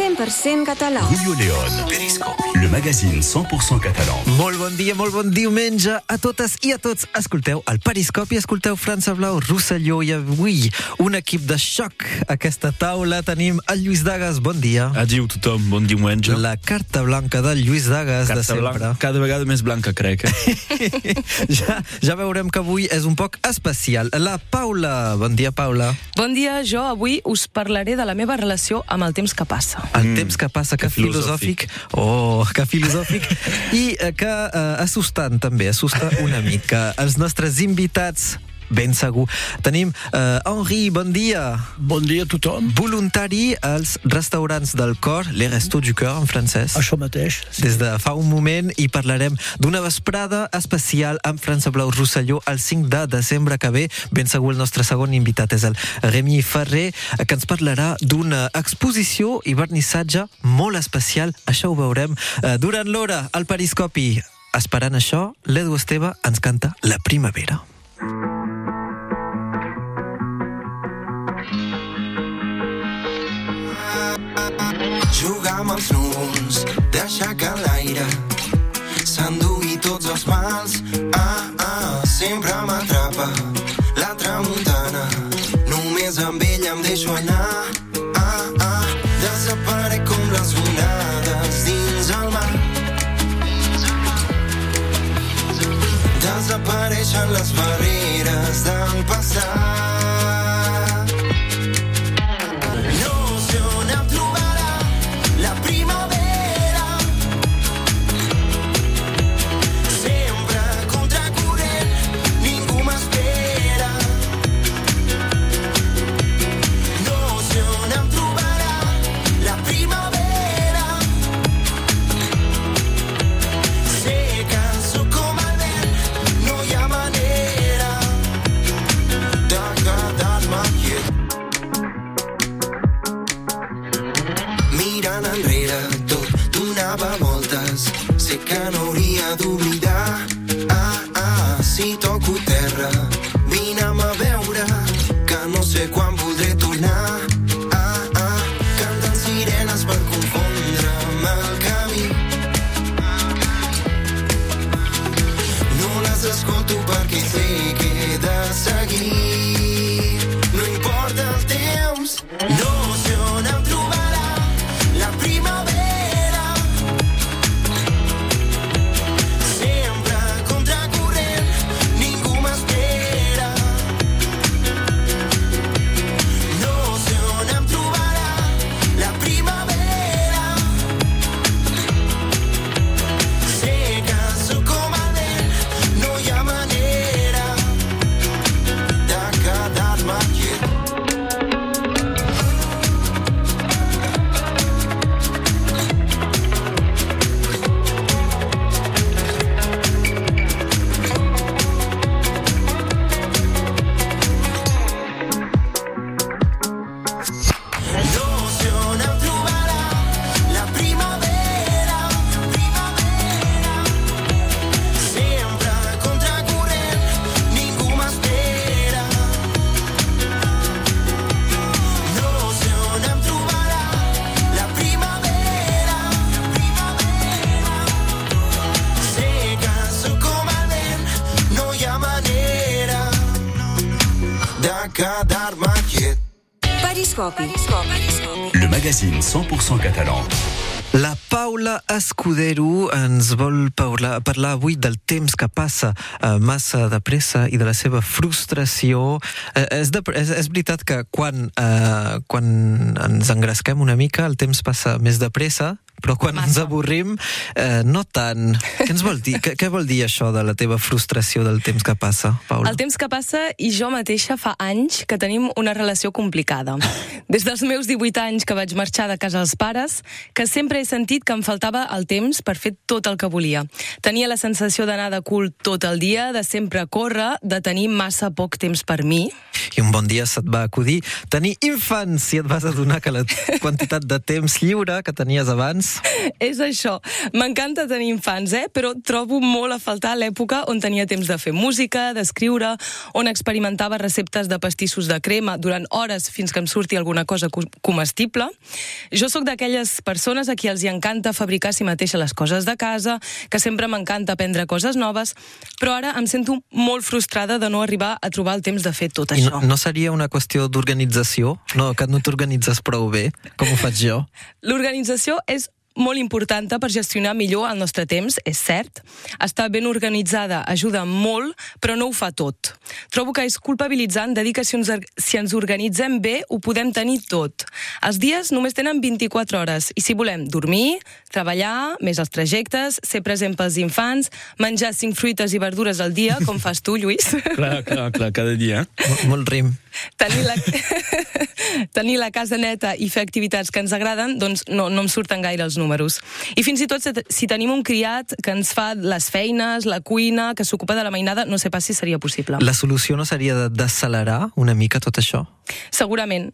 100% català. Julio León, Periscopi, le magazine 100% català. Molt bon dia, molt bon diumenge a totes i a tots. Escolteu el Periscopi, escolteu França Blau, Rosselló i avui un equip de xoc. A aquesta taula tenim el Lluís Dagas, bon dia. Adiu tothom, bon diumenge. La carta blanca del Lluís Dagas de Carta sempre. blanca, cada vegada més blanca, crec. Eh? ja, ja veurem que avui és un poc especial. La Paula, bon dia Paula. Bon dia, jo avui us parlaré de la meva relació amb el temps que passa. El temps que passa, que, que filosòfic. filosòfic. Oh, que filosòfic. I eh, que eh, assustant també, assusta una mica. Els nostres invitats ben segur. Tenim eh, Henri, bon dia. Bon dia a tothom. Voluntari als restaurants del cor, les restos du cœur en francès. Això mateix. Sí. Des de fa un moment i parlarem d'una vesprada especial amb França Blau Rosselló el 5 de desembre que ve. Ben segur el nostre segon invitat és el Remi Ferrer, que ens parlarà d'una exposició i vernissatge molt especial. Això ho veurem eh, durant l'hora al Periscopi. Esperant això, l'Edu Esteve ens canta La primavera. Jugar amb els núvols, deixar que l'aire s'endugui tots els mals. Ah, ah, sempre m'atrapa la tramuntana. Només amb ella em deixo anar. Ah, ah, desaparec com les onades dins el mar. Desapareixen les barreres del passat. 100% català. La Paula Escudero ens vol parlar, parlar avui del temps que passa eh, massa de pressa i de la seva frustració. Eh, és, de, és, és veritat que quan, eh, quan ens engresquem una mica el temps passa més de pressa, però quan ens Massa. avorrim, eh, no tant. Què ens vol dir? Què, què vol dir això de la teva frustració del temps que passa, Paula? El temps que passa i jo mateixa fa anys que tenim una relació complicada. Des dels meus 18 anys que vaig marxar de casa dels pares, que sempre he sentit que em faltava el temps per fer tot el que volia. Tenia la sensació d'anar de cul tot el dia, de sempre córrer, de tenir massa poc temps per mi. I un bon dia se't va acudir tenir infants i et vas adonar que la quantitat de temps lliure que tenies abans. És això. M'encanta tenir infants, eh? però trobo molt a faltar l'època on tenia temps de fer música, d'escriure, on experimentava receptes de pastissos de crema durant hores fins que em surti alguna cosa co- comestible. Jo sóc d'aquelles persones a qui els hi encanta fabricar a si mateixa les coses de casa, que sempre m'encanta aprendre coses noves, però ara em sento molt frustrada de no arribar a trobar el temps de fer tot I això. no, no seria una qüestió d'organització? No, que no t'organitzes prou bé, com ho faig jo? L'organització és molt important per gestionar millor el nostre temps, és cert. Estar ben organitzada ajuda molt, però no ho fa tot. Trobo que és culpabilitzant de dir que si ens, si ens organitzem bé ho podem tenir tot. Els dies només tenen 24 hores i si volem dormir, treballar, més els trajectes, ser present pels infants, menjar 5 fruites i verdures al dia, com fas tu, Lluís, clar, clar, clar, cada dia. Molt, molt rim. tenir la, tenir la casa neta i fer activitats que ens agraden, doncs no, no em surten gaire els números. I fins i tot si, tenim un criat que ens fa les feines, la cuina, que s'ocupa de la mainada, no sé pas si seria possible. La solució no seria de- d'accelerar una mica tot això? Segurament.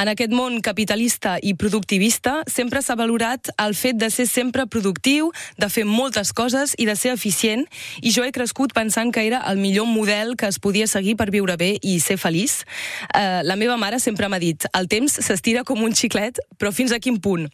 En aquest món capitalista i productivista sempre s'ha valorat el fet de ser sempre productiu, de fer moltes coses i de ser eficient, i jo he crescut pensant que era el millor model que es podia seguir per viure bé i ser feliç. Eh, la meva mare sempre m'ha dit el temps s'estira com un xiclet, però fins a quin punt?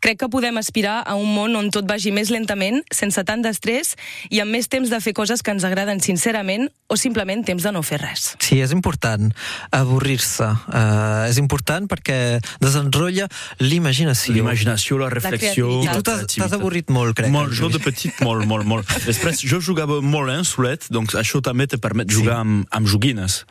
Crec que podem aspirar a un món on tot vagi més lentament, sense tant d'estrès i amb més temps de fer coses que ens agraden sincerament o simplement temps de no fer res. Sí, és important avorrir-se. Uh, és important perquè desenrotlla l'imaginació. L'imaginació, la reflexió... I creativitat. tu t'has avorrit molt, crec. Molt, jo de petit, molt, molt, molt. Després, jo jugava molt eh, solet, doncs això també te permet jugar amb, amb joguines.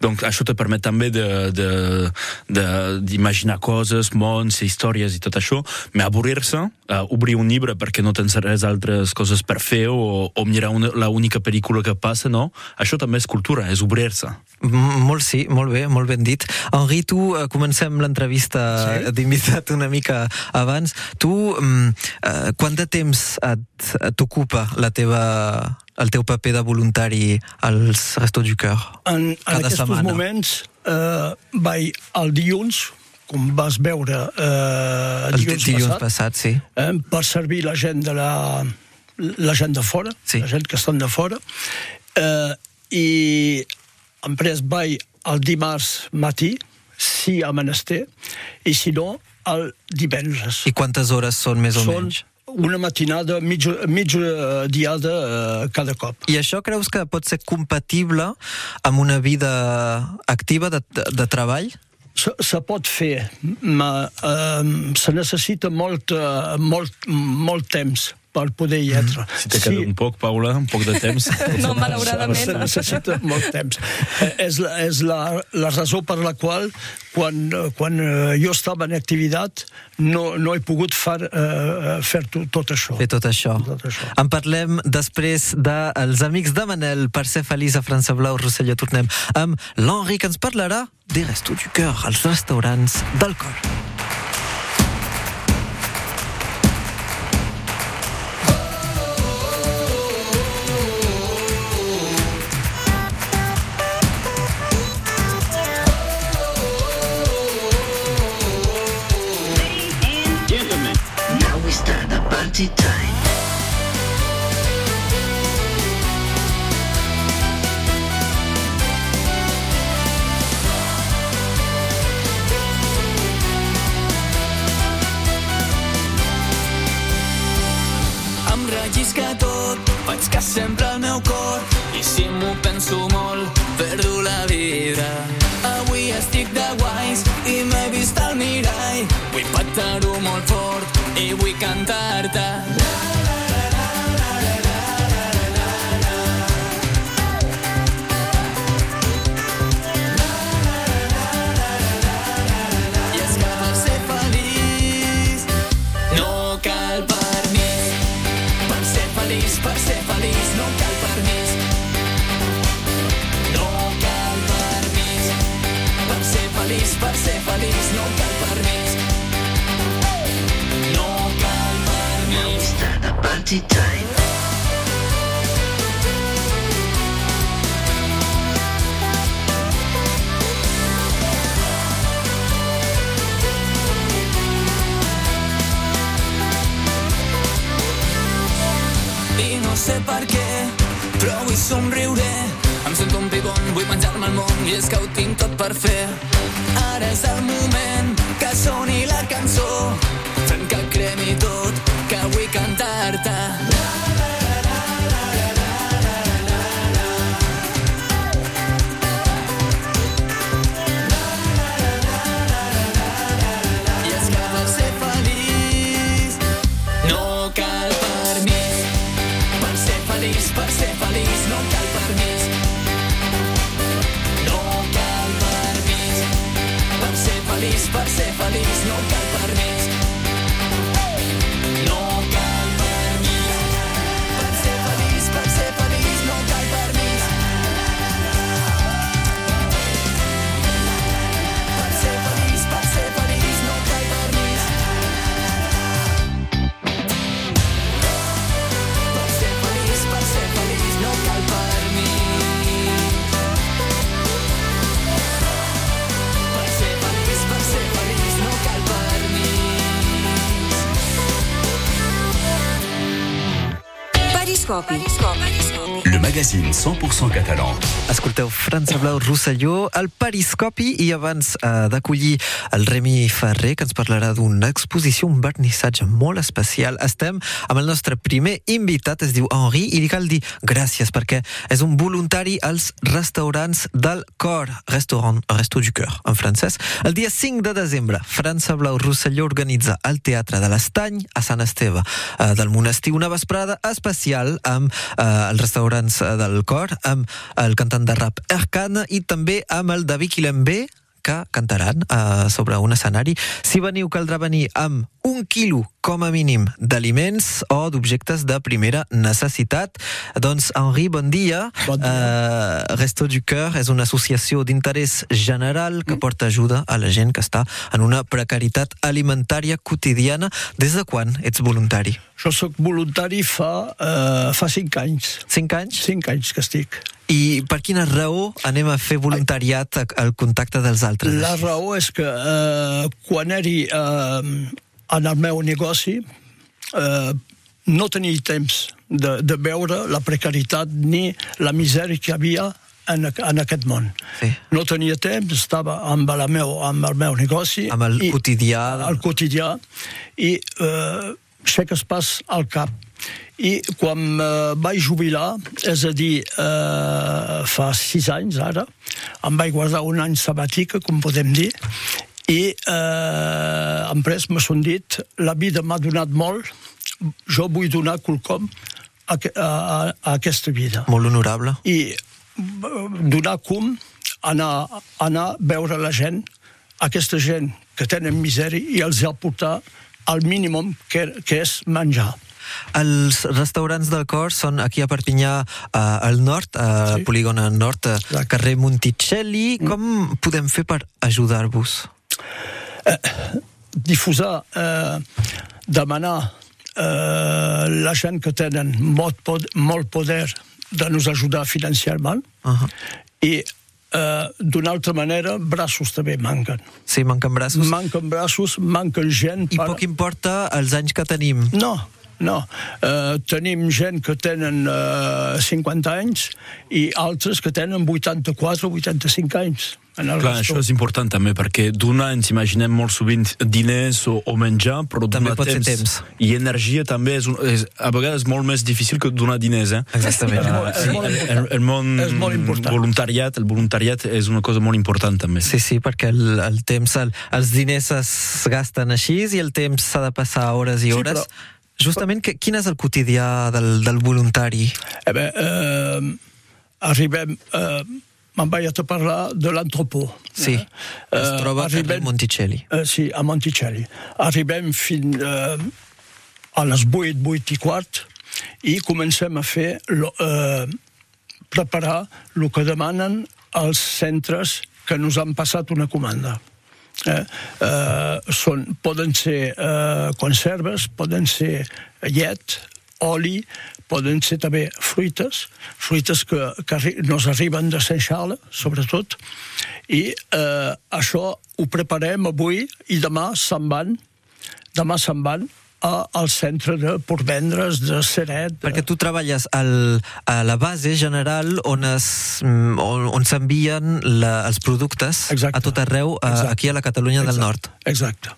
Donc això te permet també de- de- de- d'imaginar coses, mons, històries i tot això, però avorrir-se, uh, obrir un llibre perquè no tens res altres coses per fer o, o mirar una, la única pel·lícula que passa, no? Això també és cultura, és obrir-se. Molt sí, molt bé, molt ben dit. Henri, tu, eh, comencem l'entrevista sí? d'invitat una mica abans. Tu, mm, eh, quant de temps t'ocupa la teva el teu paper de voluntari als Restos du Cœur? En, en Cada aquests setmana. moments eh, vaig el dilluns, com vas veure eh, El dilluns, dilluns passat, passat, sí. eh, per servir la gent de la, la gent de fora, Sí. la gent que estan de fora, eh, i després vaig el dimarts matí, si a menester, i si no, el divendres. I quantes hores són més o Són menys? una matinada, mitja, mitja diada eh, cada cop. I això creus que pot ser compatible amb una vida activa de, de, de treball? Se, se pot fer, ma, eh, se necessita molt, eh, molt, molt temps per poder hi etre. Si te queda un poc, Paula, un poc de temps. No, Se malauradament. necessita molt temps. Eh, és la, és la, la raó per la qual, quan, eh, quan eh, jo estava en activitat, no, no he pogut fer, eh, fer tot, tot això. Fer tot això. Tot això. En parlem després dels amics de Manel per ser feliç a França Blau, Rosselló. Tornem amb l'Henri, que ens parlarà des Restos du Cœur, als restaurants del cor. party time. I no sé per què, però vull somriure. Em sento un pibon, vull menjar-me el món i és que ho tinc tot per fer. Ara és el moment que soni la suelta. Le magazine 100% catalan. Escolteu França Blau Rosselló, el Periscopi, i abans eh, d'acollir el Remi Ferrer, que ens parlarà d'una exposició, un vernissatge molt especial, estem amb el nostre primer invitat, es diu Henri, i li cal dir gràcies, perquè és un voluntari als restaurants del cor, restaurant, Resto du Cœur, en francès. El dia 5 de desembre, França Blau Rosselló organitza al Teatre de l'Estany, a Sant Esteve eh, del Monestir, una vesprada especial amb eh, els restaurants eh, del cor, amb el cantant de rap Erkan i també amb el David Quilembé, que cantaran uh, sobre un escenari. Si veniu, caldrà venir amb un quilo, com a mínim, d'aliments o d'objectes de primera necessitat. Doncs, Henri, bon dia. Bon dia. Uh, Resto du Cœur és una associació d'interès general que porta ajuda a la gent que està en una precarietat alimentària quotidiana. Des de quan ets voluntari? Jo sóc voluntari fa, eh, fa cinc anys. Cinc anys? Cinc anys que estic. I per quina raó anem a fer voluntariat al contacte dels altres? La raó és que eh, quan era eh, en el meu negoci eh, no tenia temps de, de veure la precarietat ni la misèria que hi havia en, en aquest món. Sí. No tenia temps, estava amb, la meu, amb el meu negoci. Amb el quotidià de- El quotidià. I eh, sé que es pas al cap. I quan eh, vaig jubilar, és a dir, eh, fa sis anys ara, em vaig guardar un any sabàtic, com podem dir, i eh, en pres son dit, la vida m'ha donat molt, jo vull donar quelcom a, a, a, aquesta vida. Molt honorable. I donar com anar, anar a veure la gent, aquesta gent que tenen misèria, i els aportar el mínim que, que és menjar. Els restaurants del cor són aquí a Perpinyà, eh, al nord, al Sí. polígon al nord, eh, Exacte. carrer Monticelli. Com podem fer per ajudar-vos? difusar, eh, demanar eh, la gent que tenen molt, pod molt poder de nos ajudar financiarment Uh -huh. i eh, d'una altra manera braços també manquen. Sí, manquen braços. Manquen braços, manquen gent I poc importa els anys que tenim. No, no. Uh, tenim gent que tenen uh, 50 anys i altres que tenen 84 o 85 anys. En el Clar, resto. això és important també, perquè donar ens imaginem molt sovint diners o, o menjar, però També donar pot ser temps. I energia també és, un, és a vegades molt més difícil que donar diners, eh? Exactament. És molt- és Sí, molt el, important. el, el món És molt important. voluntariat, el voluntariat és una cosa molt important també. Sí, sí, perquè el, el temps, el, els diners es gasten així i el temps s'ha de passar hores i Sí, hores. però- Justament, que, quin és el quotidià del, del voluntari? Eh bé, eh, arribem... Eh, Me'n vaig a parlar de l'entrepó. Sí, Eh, es troba a carrer arribem- Monticelli. Eh, sí, a Monticelli. Arribem fins eh, a les 8, 8 i quart i comencem a fer lo, eh, preparar el que demanen els centres que nos han passat una comanda. Eh, eh, són, poden ser eh, conserves, poden ser llet, oli, poden ser també fruites, fruites que, que nos arriben de Charles, sobretot, i eh, això ho preparem avui i demà se'n van, demà se'n van a, al centre de Portvendres, de Seret. De... Perquè tu treballes al, a la base general on es, mm, on, on s'envien els productes Exacte. a tot arreu, a, Exacte. aquí a la Catalunya del Exacte. Nord. Exacte.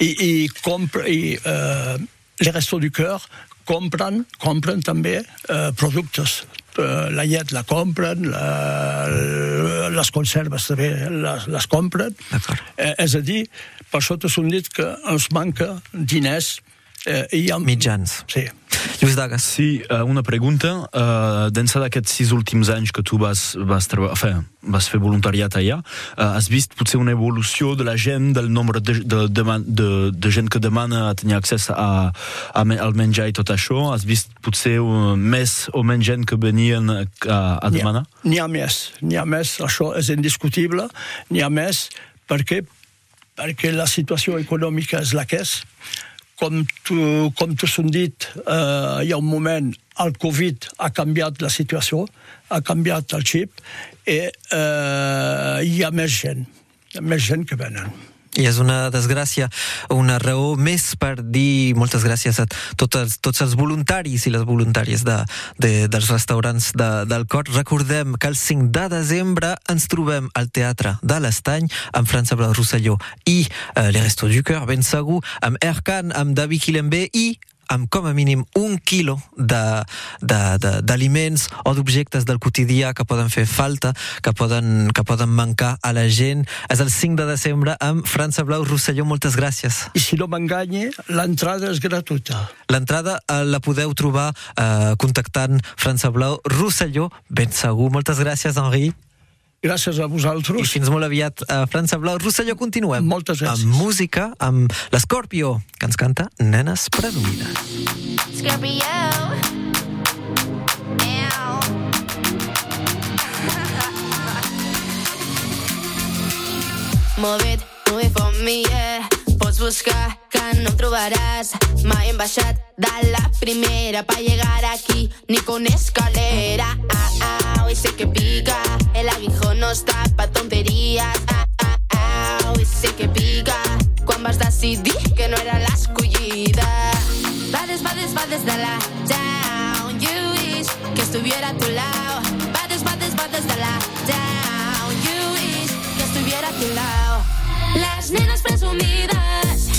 I, i, compre, i eh, les Restos du Cœur compren, compren també eh, productes. Eh, la llet la compren, la, les conserves també les, les compren. Eh, és a dir, per sota s'ha dit que ens manca diners eh, i hi ha... Mitjans. Sí. Lluís Dagas. Sí, uh, una pregunta. Uh, D'ençà d'aquests sis últims anys que tu vas, vas, treba- enfin, vas fer voluntariat allà, uh, has vist potser una evolució de la gent, del nombre de, de, de, de, de gent que demana tenir accés a, a, al menjar i tot això? Has vist potser uh, més o menys gent que venien a, a N'hi ha- demanar? N'hi ha més, n'hi ha més, això és indiscutible, n'hi ha més perquè, perquè la situació econòmica és la que és. Com tu, com tu s'han dit, eh, hi ha un moment, el Covid ha canviat la situació, ha canviat el xip, i eh, hi ha més gent, més gent que venen. I és una desgràcia, una raó més per dir moltes gràcies a tots els, tots els voluntaris i les voluntàries de, de, dels restaurants de, del Cor. Recordem que el 5 de desembre ens trobem al Teatre de l'Estany amb França Blau Rosselló i eh, Les Restos du Cœur, ben segur, amb Erkan, amb David Quilembe i amb com a mínim un quilo de- de- de- d'aliments o d'objectes del quotidià que poden fer falta, que poden, que poden mancar a la gent. És el 5 de desembre amb França Blau Rosselló. Moltes gràcies. I si no m'enganye, l'entrada és gratuïta. L'entrada eh, la podeu trobar eh, contactant França Blau Rosselló. Ben segur. Moltes gràcies, Henri. Gràcies a I vosaltres. fins molt aviat a França Blau Rosselló. Continuem. Moltes gràcies. Amb música, amb l'Escorpio, que ens canta Nenes Presumides. Scorpio. Move it, move it for me, yeah. Pots buscar que no em trobaràs. Mai hem baixat la primera pa llegar aquí, ni con escalera. Ah, ah, hoy sé que pica. El aguijón no está pa tonterías. Ah, ah, ah, hoy sé que pica. Quan vas decidir que no era l'escollida. Va des, va des, va des de la down. You wish que estuviera a tu lado. Va des, va des, va des de la down. You wish que estuviera a tu lado. Les nenes presumides,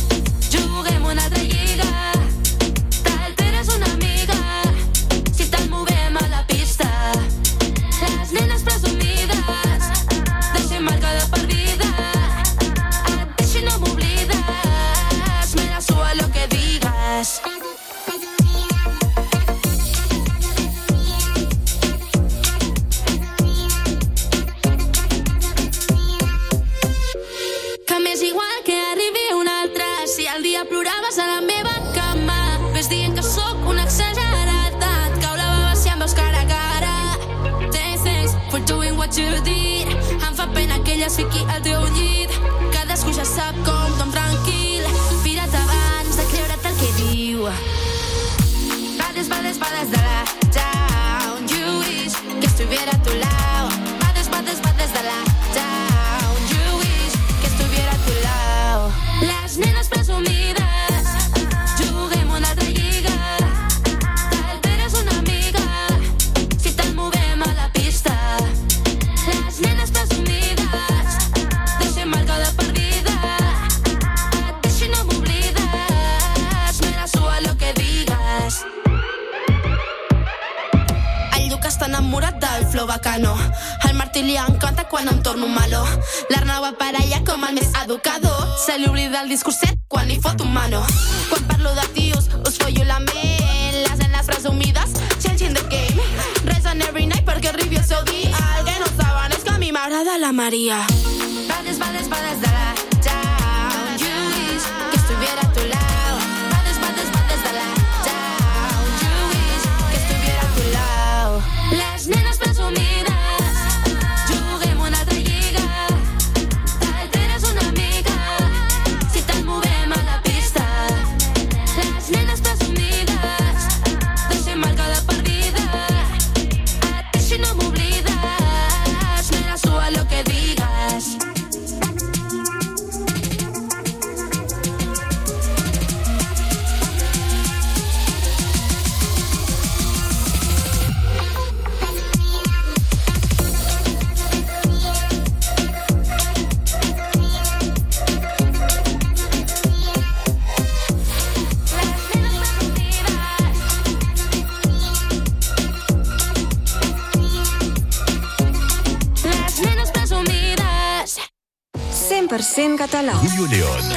100% català. Julio León.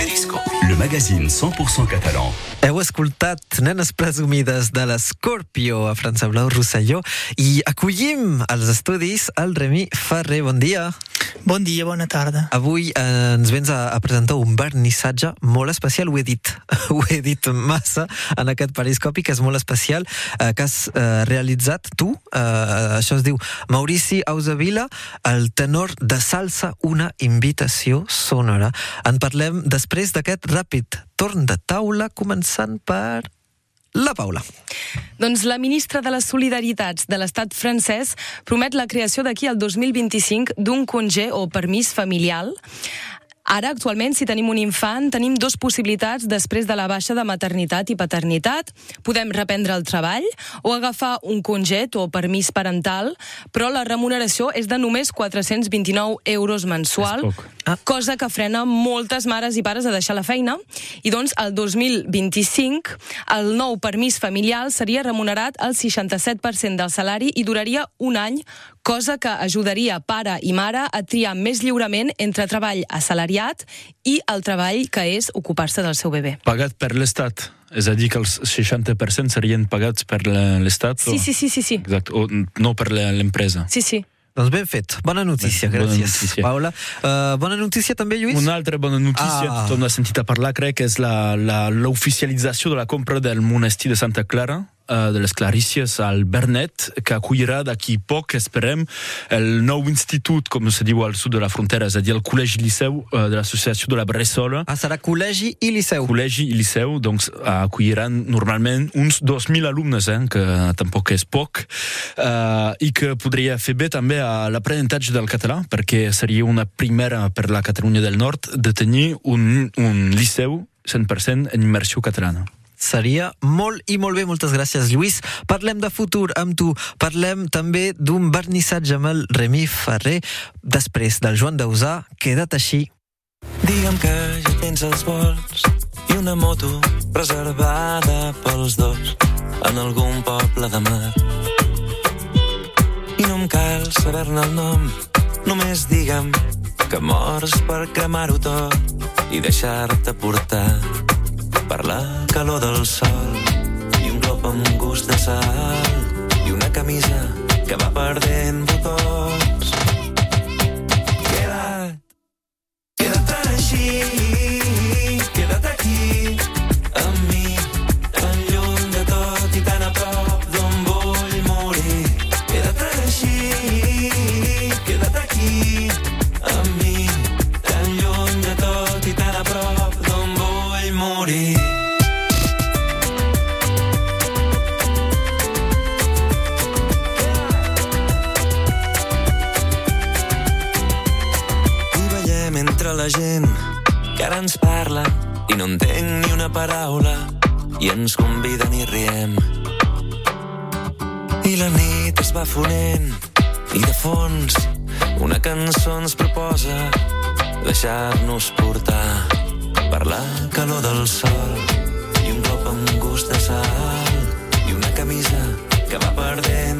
Le magazine 100% catalan. Heu escoltat Nenes Presumides de l'Escorpio a França Blau Rosselló i acollim als estudis el Remi Ferrer. Bon dia. Bon dia, bona tarda. Avui eh, ens vens a, a presentar un vernissatge molt especial, ho he dit, ho he dit massa en aquest periscopi, que és molt especial, eh, que has eh, realitzat tu, eh, això es diu Maurici Ausavila, el tenor de salsa, una invitació sonora. En parlem després d'aquest ràpid torn de taula, començant per la Paula. Doncs la ministra de les Solidaritats de l'estat francès promet la creació d'aquí al 2025 d'un congé o permís familiar Ara, actualment, si tenim un infant, tenim dues possibilitats després de la baixa de maternitat i paternitat. Podem reprendre el treball o agafar un conget o permís parental, però la remuneració és de només 429 euros mensual, cosa que frena moltes mares i pares a deixar la feina. I doncs, el 2025, el nou permís familiar seria remunerat al 67% del salari i duraria un any, cosa que ajudaria pare i mare a triar més lliurement entre treball assalariat i el treball que és ocupar-se del seu bebè. Pagat per l'Estat. És a dir, que els 60% serien pagats per l'Estat? Sí, o... sí, sí, sí, sí. Exacte, o no per l'empresa. Sí, sí. Doncs ben fet. Bona notícia, Bona gràcies, notícia. Paula. Uh, bona notícia també, Lluís? Una altra bona notícia, Ah. tothom l'ha sentit a parlar, crec, que és la- la- l'oficialització de la compra del monestir de Santa Clara, de les Clarícies al Bernet, que acollirà d'aquí poc, esperem, el nou institut, com se diu al sud de la frontera, és a dir, el Col·legi Liceu eh, de l'Associació de la Bressola. Ah, serà col·legi i liceu. Col·legi i liceu, doncs acolliran normalment uns 2.000 alumnes, eh, que tampoc és poc, eh, i que podria fer bé també a l'aprenentatge del català, perquè seria una primera per la Catalunya del Nord de tenir un, un liceu 100% en immersió catalana. Seria molt i molt bé, moltes gràcies, Lluís. Parlem de futur amb tu. Parlem també d'un vernissatge amb el Remi Ferrer. Després del Joan Dausà, queda't així. Digue'm que ja tens els vols i una moto reservada pels dos en algun poble de mar. I no em cal saber-ne el nom, només digue'm que mors per cremar-ho tot i deixar-te portar per la calor del sol i un glop amb gust de sal i una camisa que va perdent botons. Una paraula i ens conviden i riem. I la nit es va fonent i de fons una cançó ens proposa deixar-nos portar per la calor del sol i un cop amb gust de sal i una camisa que va perdent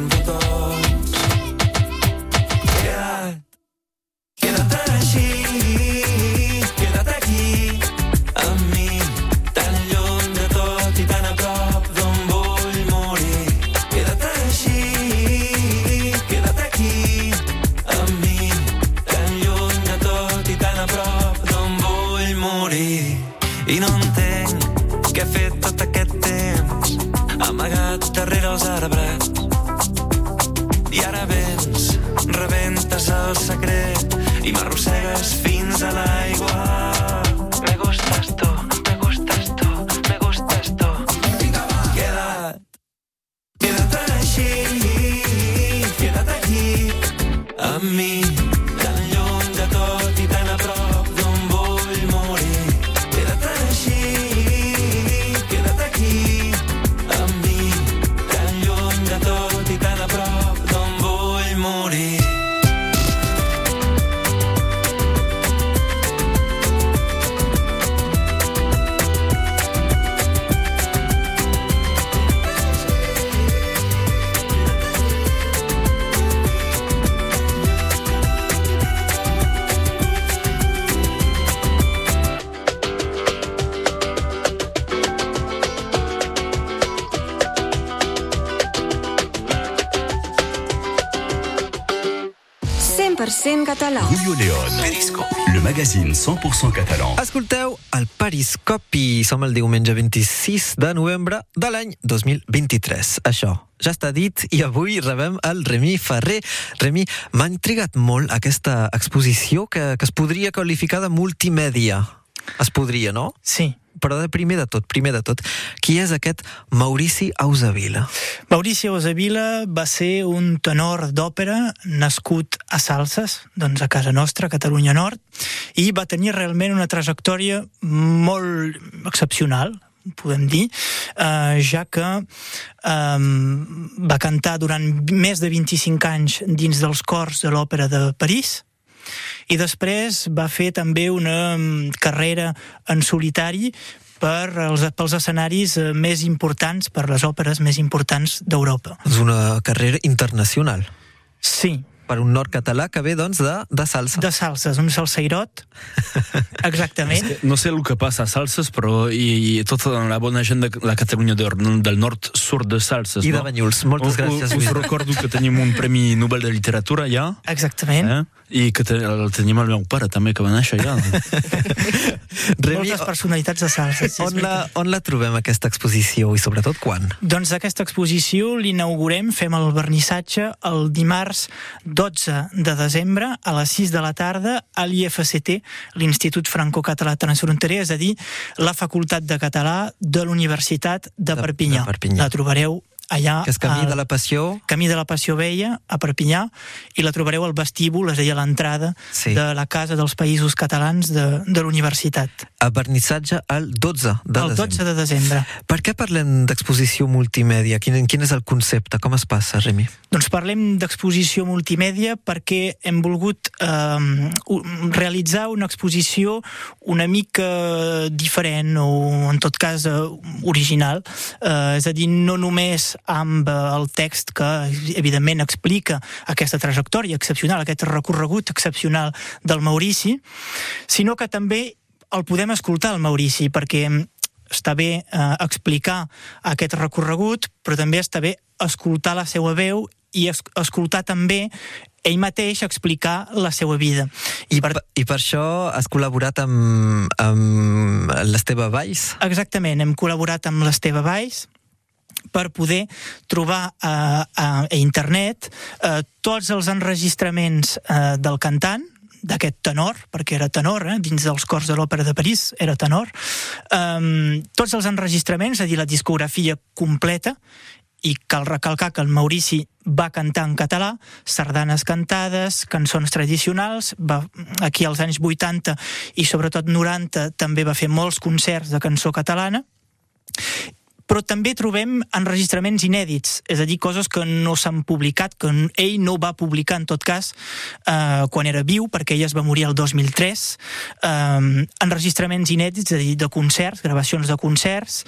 català. Julio León. Periscopi. Le magazine 100% catalan. Escolteu el Periscopi. Som el diumenge 26 de novembre de l'any 2023. Això ja està dit i avui rebem el Remi Ferrer. Remi, m'ha intrigat molt aquesta exposició que, que es podria qualificar de multimèdia. Es podria, no? Sí. Però de primer de tot, primer de tot, qui és aquest Maurici Ausavila? Maurici Ausavila va ser un tenor d'òpera nascut a Salses, doncs a casa nostra, a Catalunya Nord, i va tenir realment una trajectòria molt excepcional, podem dir, eh, ja que eh, va cantar durant més de 25 anys dins dels cors de l'òpera de París, i després va fer també una mm, carrera en solitari per els, pels escenaris eh, més importants, per les òperes més importants d'Europa. És una carrera internacional. Sí, Per un nord català que ve, doncs, de, de salsa. de salses, un salseirot, exactament. No sé el que passa a Salses, però i, i tota la bona gent de la Catalunya del, del Nord surt de Salses, I de no? Banyuls. Moltes U- gràcies, Us Lluís. recordo que tenim un Premi Nobel de Literatura ja, Exactament. eh? I que te, el tenim el meu pare també, que va néixer allà. Remi, Moltes personalitats de salses. Sí, on la, on la trobem, aquesta exposició, i sobretot quan? Doncs aquesta exposició l'inaugurem, fem el vernissatge el dimarts 12 de desembre a les 6 de la tarda a l'IFCT, l'Institut Franco-Català Transfronterer, és a dir, la Facultat de Català de l'Universitat de, De- Perpinyà. de Perpinyà. La trobareu allà... Que és Camí al- de la Passió. Camí de la Passió Vella, a Perpinyà, i la trobareu al vestíbul, és a dir, a l'entrada Sí. de la Casa dels Països Catalans de, de l'Universitat. A vernissatge el 12 de el desembre. 12 de desembre. Per què parlem d'exposició multimèdia? Quin, quin és el concepte? Com es passa, Remi? Doncs parlem d'exposició multimèdia perquè hem volgut eh, realitzar una exposició una mica diferent o, en tot cas, eh, original. Eh, és a dir, no només amb eh, el text que, evidentment, explica aquesta trajectòria excepcional, aquest recorregut excepcional del Maurici, sinó que també el podem escoltar, el Maurici, perquè està bé eh, explicar aquest recorregut, però també està bé escoltar la seva veu i es escoltar també ell mateix explicar la seva vida. I per, I per això has col·laborat amb, amb l'Esteve Valls? Exactament, hem col·laborat amb l'Esteve Valls per poder trobar a, a, a internet eh, tots els enregistraments eh, del cantant, d'aquest tenor, perquè era tenor, eh, dins dels cors de l'Òpera de París, era tenor, um, tots els enregistraments, és a dir, la discografia completa, i cal recalcar que el Maurici va cantar en català, sardanes cantades, cançons tradicionals, va, aquí als anys 80 i sobretot 90 també va fer molts concerts de cançó catalana, però també trobem enregistraments inèdits, és a dir, coses que no s'han publicat, que ell no va publicar en tot cas eh, quan era viu, perquè ell es va morir el 2003, eh, enregistraments inèdits, és a dir, de concerts, gravacions de concerts,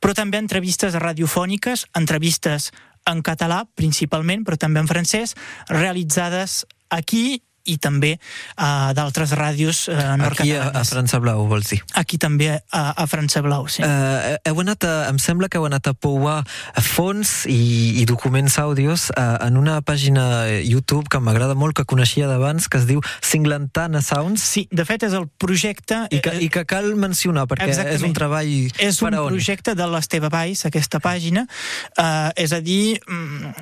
però també entrevistes radiofòniques, entrevistes en català principalment, però també en francès, realitzades aquí i també a d'altres ràdios eh, Aquí a, nord-catalanes. a França Blau, vols dir? Aquí també a, a França Blau, sí. Uh, heu anat a, em sembla que heu anat a pouar fons i, i documents àudios uh, en una pàgina YouTube que m'agrada molt, que coneixia d'abans, que es diu Singlantana Sounds. Sí, de fet és el projecte... I que, I que cal mencionar, perquè Exactament. és un treball És un faraònic. projecte de l'Esteve Valls, aquesta pàgina, eh, és a dir, mm,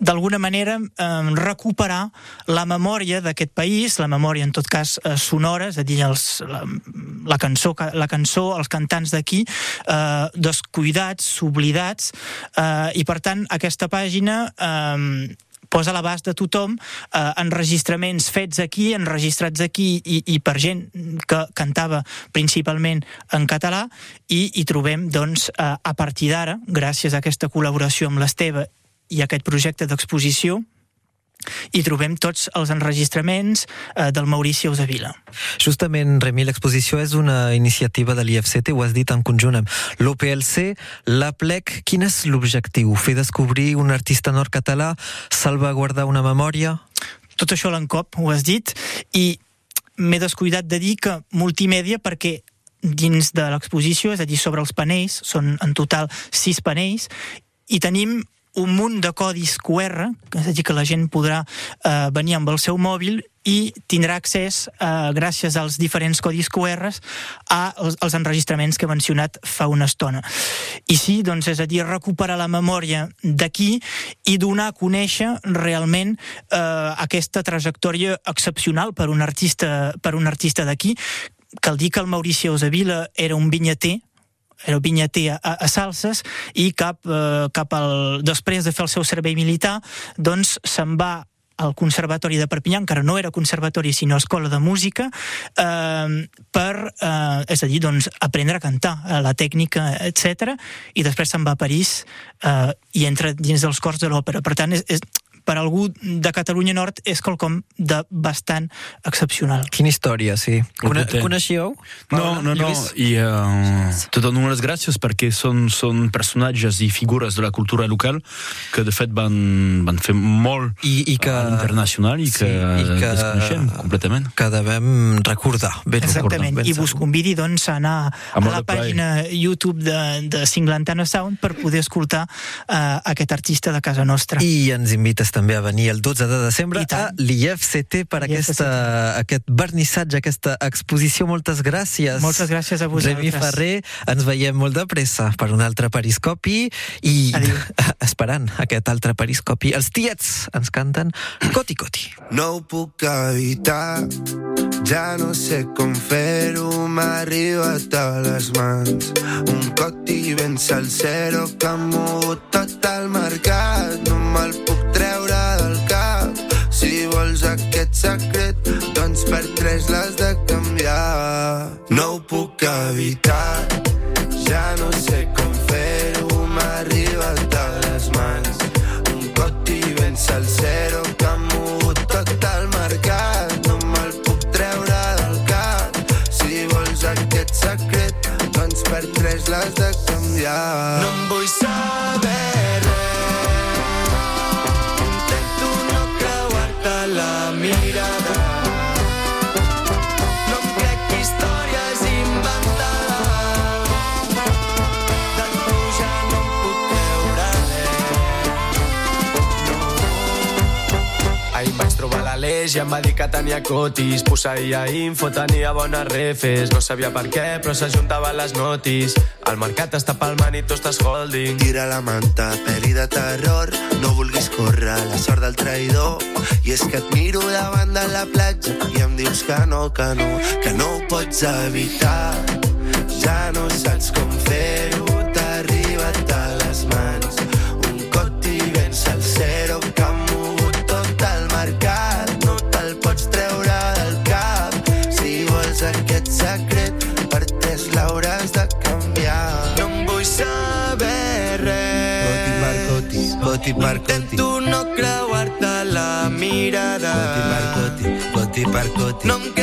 d'alguna manera eh, recuperar la memòria d'aquest país, la memòria en tot cas eh, sonora, és a dir, els, la, la, cançó, la cançó, els cantants d'aquí, eh, descuidats, oblidats, eh, i per tant aquesta pàgina eh, posa a l'abast de tothom eh, enregistraments fets aquí, enregistrats aquí i, i per gent que cantava principalment en català i hi trobem doncs, eh, a partir d'ara, gràcies a aquesta col·laboració amb l'Esteve i aquest projecte d'exposició, hi trobem tots els enregistraments eh, del Maurici Eusavila. Justament, Remi, l'exposició és una iniciativa de l'IFCT, ho has dit en conjunt amb l'OPLC, la PLEC. Quin és l'objectiu? Fer descobrir un artista nord-català, salvaguardar una memòria? Tot això l'encop, ho has dit, i m'he descuidat de dir que multimèdia perquè dins de l'exposició, és a dir, sobre els panells, són en total sis panells, i tenim un munt de codis QR, és a dir, que la gent podrà eh, venir amb el seu mòbil i tindrà accés, eh, gràcies als diferents codis QRs, a els, als enregistraments que he mencionat fa una estona. I sí, doncs, és a dir, recuperar la memòria d'aquí i donar a conèixer realment eh, aquesta trajectòria excepcional per un artista, per un artista d'aquí. Cal dir que el Maurici Osavila era un vinyater, era vinyater a, a Salses i cap, eh, cap al, després de fer el seu servei militar doncs se'n va al Conservatori de Perpinyà, encara no era conservatori sinó escola de música, eh, per, eh, és a dir, doncs, aprendre a cantar, eh, la tècnica, etc. i després se'n va a París eh, i entra dins dels cors de l'òpera. Per tant, és, és, per algú de Catalunya Nord és quelcom de bastant excepcional. Quina història, sí. Cone potent. coneixíeu? No, no, no, Lluís? i uh, te dono les gràcies perquè són, són personatges i figures de la cultura local que de fet van, van fer molt I, i que... a l'internacional i que, i que desconeixem completament. que devem recordar. Ben Exactament, recordar, ben i vos convidi doncs, a anar a la pàgina YouTube de, de Cinglantana Sound per poder escoltar uh, aquest artista de casa nostra. I ens invites també a venir el 12 de desembre I tant. a l'IFCT per aquesta, aquest vernissatge, aquesta exposició. Moltes gràcies. Moltes gràcies a vosaltres. Remi Ferrer, ens veiem molt de pressa per un altre periscopi i Adéu. esperant aquest altre periscopi. Els tiets ens canten Coti Coti. No ho puc evitar, ja no sé com fer-ho, m'ha arribat a les mans. Un coti ben salsero que ha mogut tot el mercat, no me'l puc treure del cap. Si vols aquest secret, doncs per tres l'has de canviar. No ho puc evitar, canviar. Va dir que tenia cotis. Posseïa info, tenia bones refes. No sabia per què, però s'ajuntaven les notis. El mercat està palmant i tu estàs holding. Tira la manta, pel·li de terror. No vulguis córrer la sort del traïdor. I és que et miro davant de la platja I em dius que no, que no Que no ho pots evitar. Ja no saps com fer-ho Marcoti, Boti Marcoti Intento no creuar-te la mirada. Boti Marcoti, Boti Marcoti No em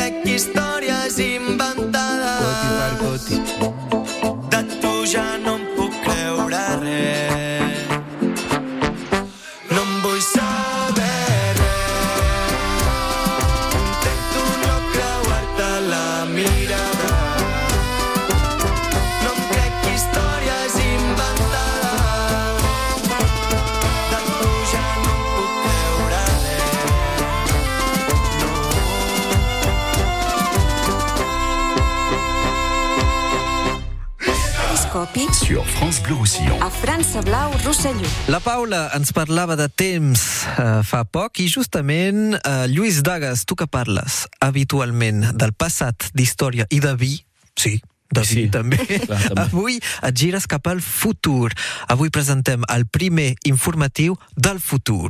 Bleu Roussillon. a França Blau Rosselló. La Paula ens parlava de temps eh, fa poc i justament eh, Lluís Dagas, tu que parles habitualment del passat, d'història i de vi, sí, de vi Sí, també, clar, també. avui et gires cap al futur. Avui presentem el primer informatiu del futur.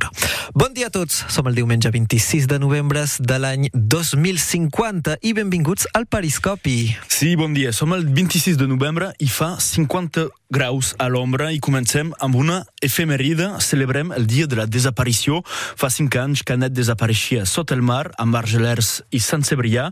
Bon dia a tots, som el diumenge 26 de novembre de l'any 2050 i benvinguts al Periscopi. Sí, bon dia. Som el 26 de novembre i fa 50 graus a l'ombra i comencem amb una efemerida. Celebrem el dia de la desaparició. Fa 5 anys Canet desapareixia sota el mar amb Argelers i Sant Cebrià.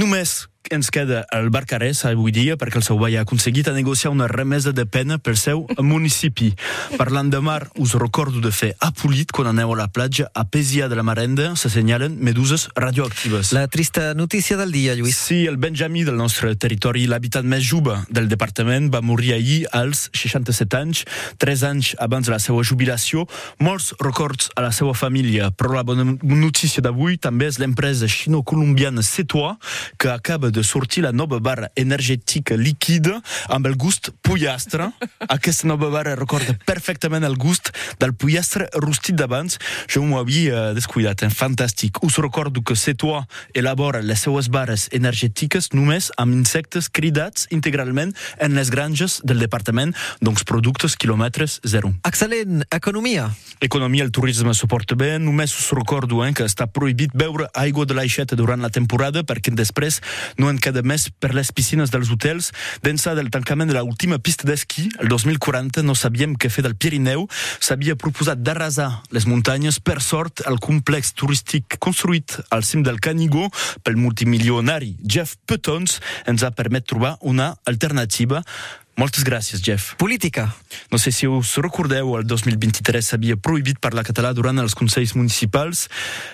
Només ens queda el Barcarès avui dia perquè el seu veí ha aconseguit a negociar una remesa de pena pel seu municipi. Parlant de mar, us recordo de fer a Polit quan aneu a la platja a Pesia de la Marenda s'assenyalen meduses radioactives. La trista notícia del dia, Lluís. Sí, el Benjamí del nostre territori, l'habitant més jove del departament, va morir ahir als 67 anys, 3 anys abans de la seva jubilació. Molts records a la seva família, però la bona notícia d'avui també és l'empresa xino-colombiana Cetoa, que acaba de sortir la nova barra energètica líquida amb el gust pollastre. Aquesta nova barra recorda perfectament el gust del pollastre rostit d'abans. Jo m'ho havia descuidat, eh? fantàstic. Us recordo que Cetoa elabora les seues barres energètiques només amb insectes cridats integralment en les granges del departament, doncs productes quilòmetres zero. Excel·lent. Economia. Economia, el turisme s'ho porta bé. Només us recordo eh, que està prohibit beure aigua de l'aixeta durant la temporada perquè després no en queda més per les piscines dels hotels. D'ençà del tancament de l'última pista d'esquí, el 2040, no sabíem què fer del Pirineu. S'havia proposat d'arrasar les muntanyes. Per sort, el complex turístic construït al cim del Canigó pel multimilionari Jeff Petons ens ha permès trobar una alternativa moltes gràcies, Jeff. Política. No sé si us recordeu, el 2023 s'havia prohibit parlar català durant els consells municipals.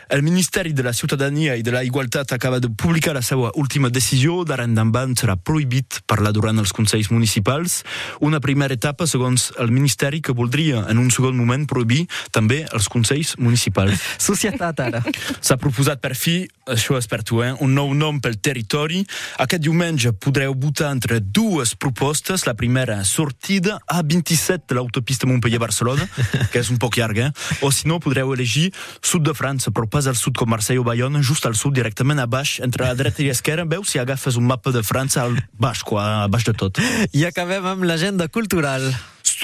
El Ministeri de la Ciutadania i de la Igualtat acaba de publicar la seva última decisió. D'ara endavant serà prohibit parlar durant els consells municipals. Una primera etapa, segons el Ministeri, que voldria en un segon moment prohibir també els consells municipals. Societat, ara. S'ha proposat per fi, això és per tu, eh, un nou nom pel territori. Aquest diumenge podreu votar entre dues propostes. La primera, sortida a 27 de l'autopista Montpellier-Barcelona, que és un poc llarga, eh? o si no, podreu elegir sud de França, però pas al sud com Marseille o Bayonne, just al sud, directament a baix, entre la dreta i l'esquerra. Veus si agafes un mapa de França al baix, qua, a baix de tot. I acabem amb l'agenda cultural.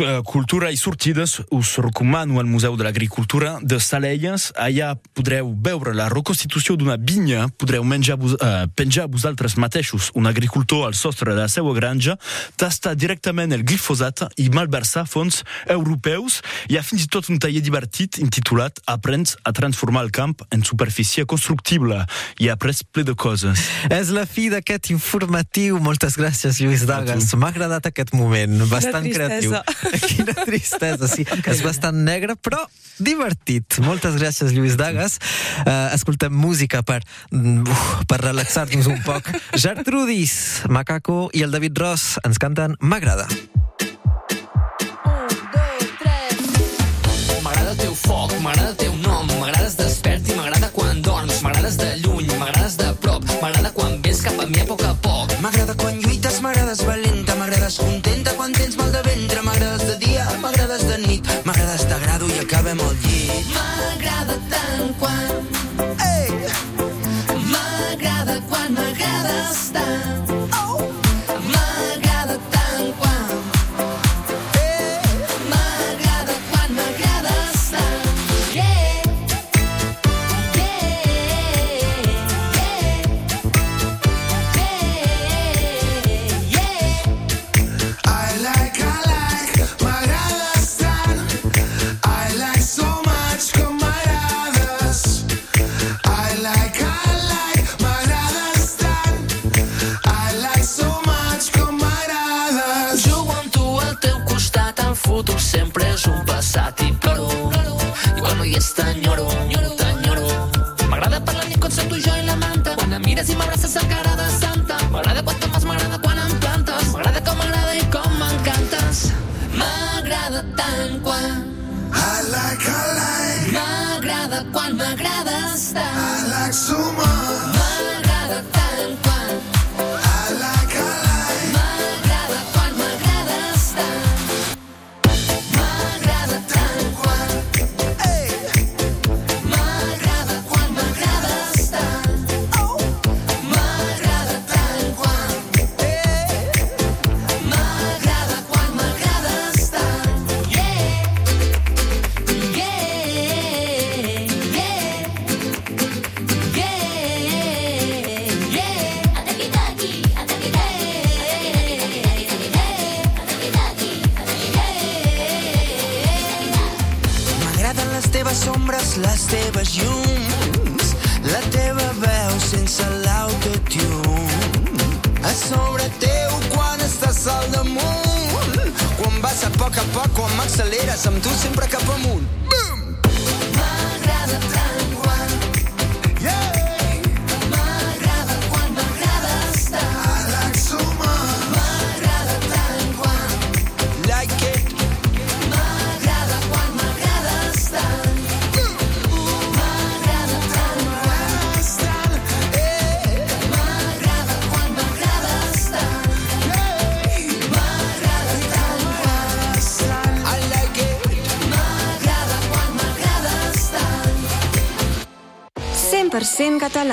Eh, Cultura i sortides, us recomano al Museu de l'Agricultura de Salelles. Allà podreu veure la reconstitució d'una vinya, podreu menjar, vos- eh, penjar vosaltres mateixos un agricultor al sostre de la seva granja, tastar directament el glifosat i malversar fons europeus. Hi ha fins i tot un taller divertit intitulat Aprens a transformar el camp en superfície constructible. I ha après ple de coses. És la fi d'aquest informatiu. Moltes gràcies, Lluís Dagas. M'ha agradat aquest moment, bastant creatiu. Quina tristesa, sí. És bastant negre, però divertit. Moltes gràcies, Lluís Dagas. Uh, escoltem música per, uf, per relaxar-nos un poc. Gertrudis, Macaco i el David Ross ens canten M'agrada. M'agrada el teu foc, m'agrada el teu nom, m'agrades despert i m'agrada quan dorms, m'agrades de lluny, m'agrades de prop, m'agrada quan vens cap a mi a poc a poc. M'agrada quan lluites, m'agrades valenta, m'agrades contenta quan tens mal de ventre, m'agrades de dia, m'agrades de nit, m'agrades t'agrado i acabem al llit. M'agrada tant quan,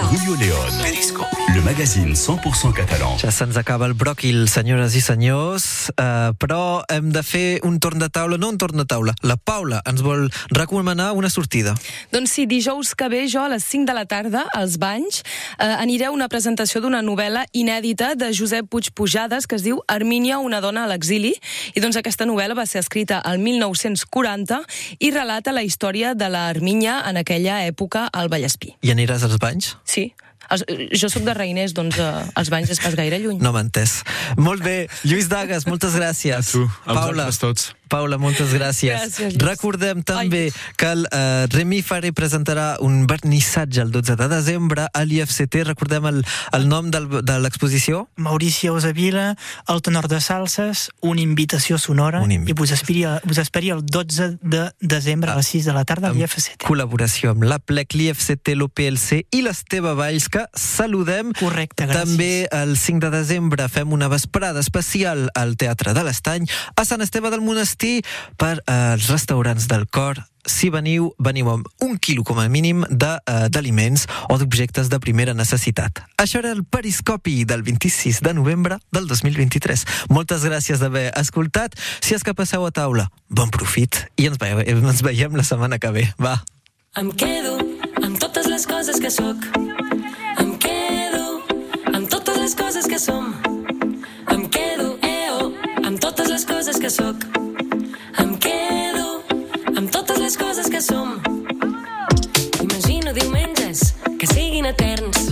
Julio León. Magazine 100% catalan. Ja se'ns acaba el bròquil, senyores i senyors, eh, però hem de fer un torn de taula, no un torn de taula. La Paula ens vol recomanar una sortida. Doncs sí, dijous que ve jo a les 5 de la tarda, als Banys, eh, aniré a una presentació d'una novel·la inèdita de Josep Puig Pujades que es diu Armínia, una dona a l'exili. I doncs aquesta novel·la va ser escrita al 1940 i relata la història de la Armínia en aquella època al Vallespí. I aniràs als banys? Sí. Els, eh, jo sóc de Reiners, doncs eh, els banys és pas gaire lluny. No m'ha entès. Molt bé. Lluís Dagas, moltes gràcies. A tu, a Paula, vosaltres tots. Paula, moltes gràcies. Gràcies, Lluís. Recordem també que el uh, Remi Faré presentarà un vernissatge el 12 de desembre a l'IFCT. Recordem el, el nom del, de l'exposició? Maurici Osavila, el tenor de salses, una invitació sonora Una i vos esperi, vos esperi el 12 de desembre a les 6 de la tarda a l'IFCT. Col·laboració amb la PLEC, l'IFCT, l'OPLC i l'Esteve Valls, que saludem. Correcte, gràcies. També el 5 de desembre fem una vesprada especial al Teatre de l'Estany a Sant Esteve del Monestir per eh, els restaurants del cor si veniu, veniu amb un quilo com a mínim eh, d'aliments o d'objectes de primera necessitat. Això era el periscopi del 26 de novembre del 2023. Moltes gràcies d'haver escoltat. Si és que passeu a taula, bon profit i ens veiem, ens veiem la setmana que ve. Va. Em quedo amb totes les coses que sóc. Em quedo amb totes les coses que som. Les coses que sóc. Em quedo amb totes les coses que som. Imagino diumenges que siguin eterns.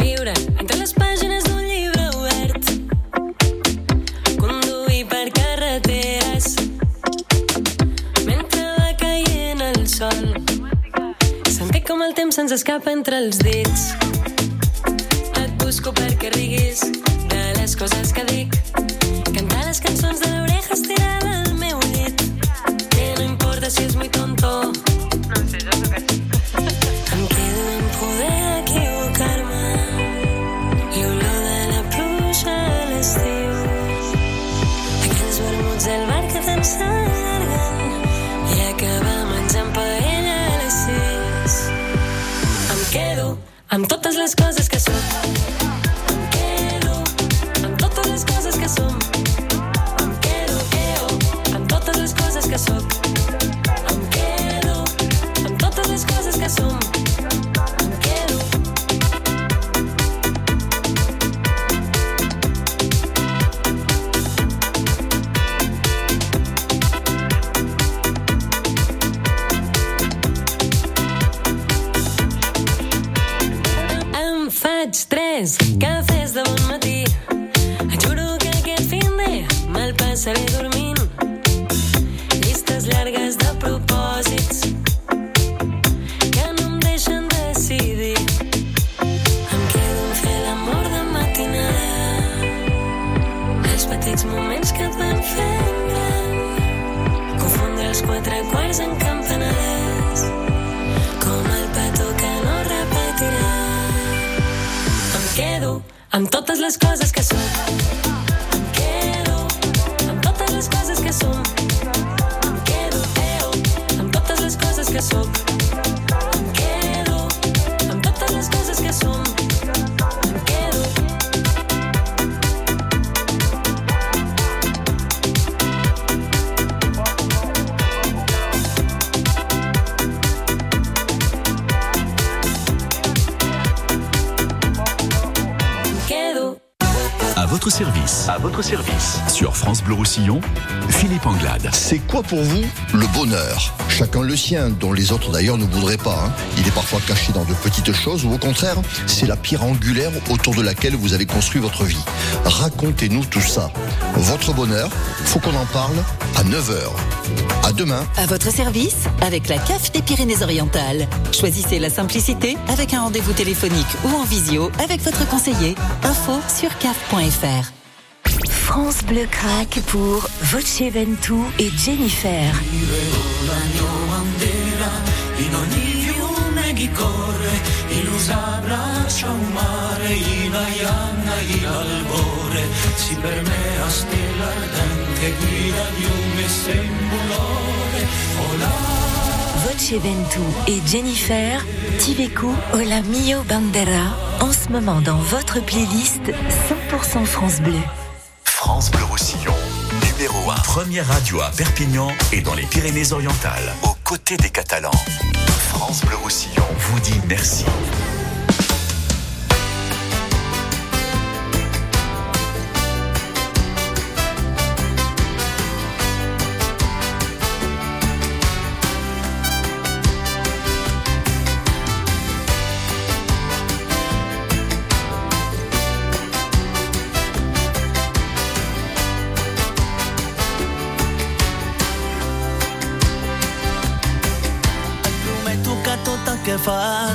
Viure entre les pàgines d'un llibre obert. Conduir per carreteres mentre va caient el sol. Sentir com el temps se'ns escapa entre els dits. Et busco perquè riguis de les coses que dic. Les cançons de l'oreja estirada al meu llit. Que no importa si és muy tonto. No sé, jo sóc bar que menjant paella les sis. Quedo amb totes les coses que sóc. Quoi pour vous le bonheur? Chacun le sien, dont les autres d'ailleurs ne voudraient pas. hein. Il est parfois caché dans de petites choses ou au contraire, c'est la pierre angulaire autour de laquelle vous avez construit votre vie. Racontez-nous tout ça. Votre bonheur, faut qu'on en parle à 9h. À demain. À votre service, avec la CAF des Pyrénées-Orientales. Choisissez la simplicité avec un rendez-vous téléphonique ou en visio avec votre conseiller. Info sur caf.fr. France Bleu craque pour Voce Ventou et Jennifer. si per. Voce et Jennifer, Tiveco Ola Mio Bandera, en ce moment dans votre playlist 100% France Bleu. France Bleu Roussillon, numéro 1. Première radio à Perpignan et dans les Pyrénées-Orientales. Aux côtés des Catalans. France Bleu Roussillon vous dit merci.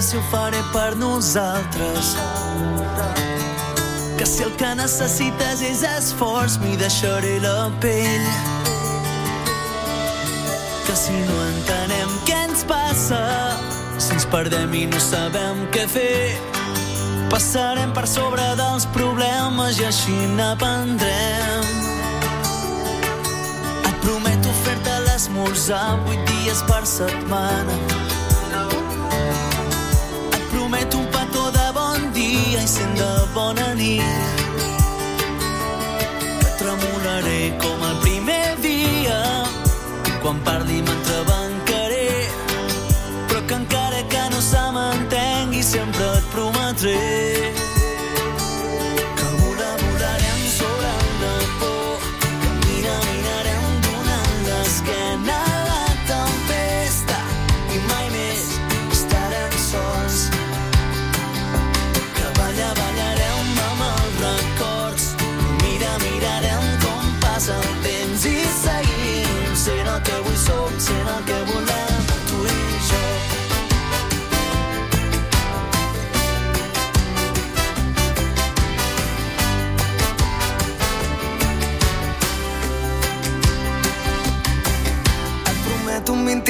Faci ho faré per nosaltres. Que si el que necessites és esforç, m'hi deixaré la pell. Que si no entenem què ens passa, si ens perdem i no sabem què fer, passarem per sobre dels problemes i així n'aprendrem. Et prometo fer-te l'esmorzar vuit dies per setmana. Et prometo un petó de bon dia i cent de bona nit. Que tremolaré com el primer dia. Quan parli m'entrebancaré.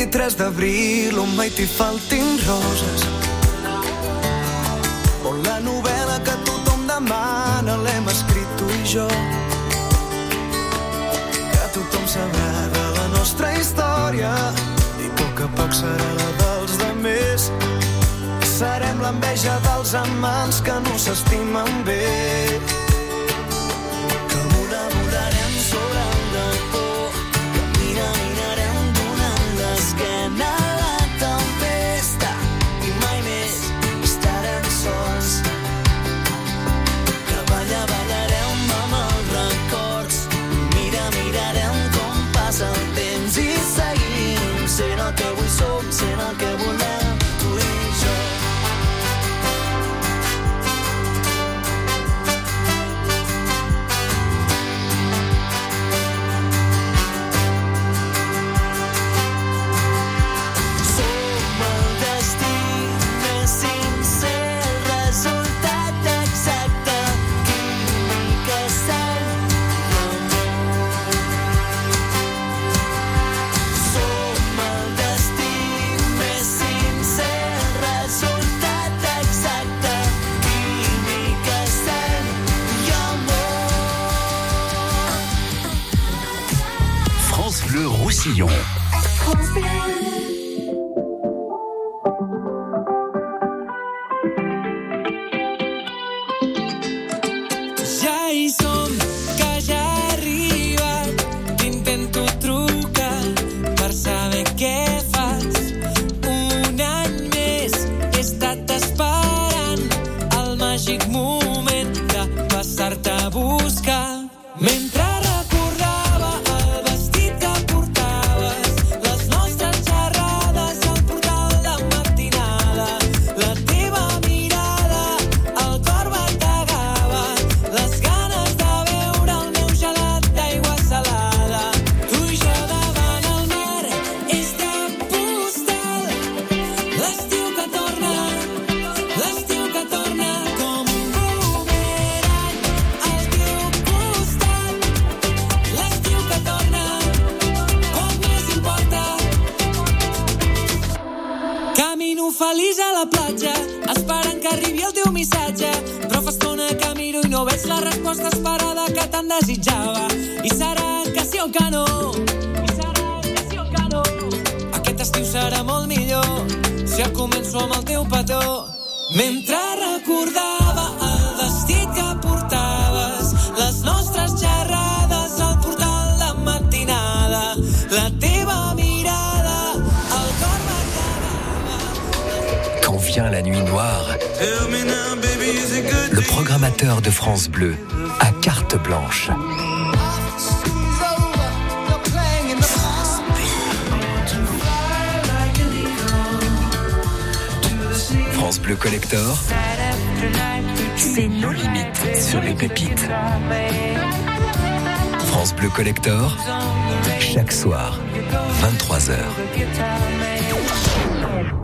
23 d'abril on mai t'hi faltin roses. On la novel·la que tothom demana l'hem escrit tu i jo. Que tothom sabrà de la nostra història i poc a poc serà la dels demés. Serem l'enveja dels amants que no s'estimen bé. Bleu Roussillon. Ja Bleu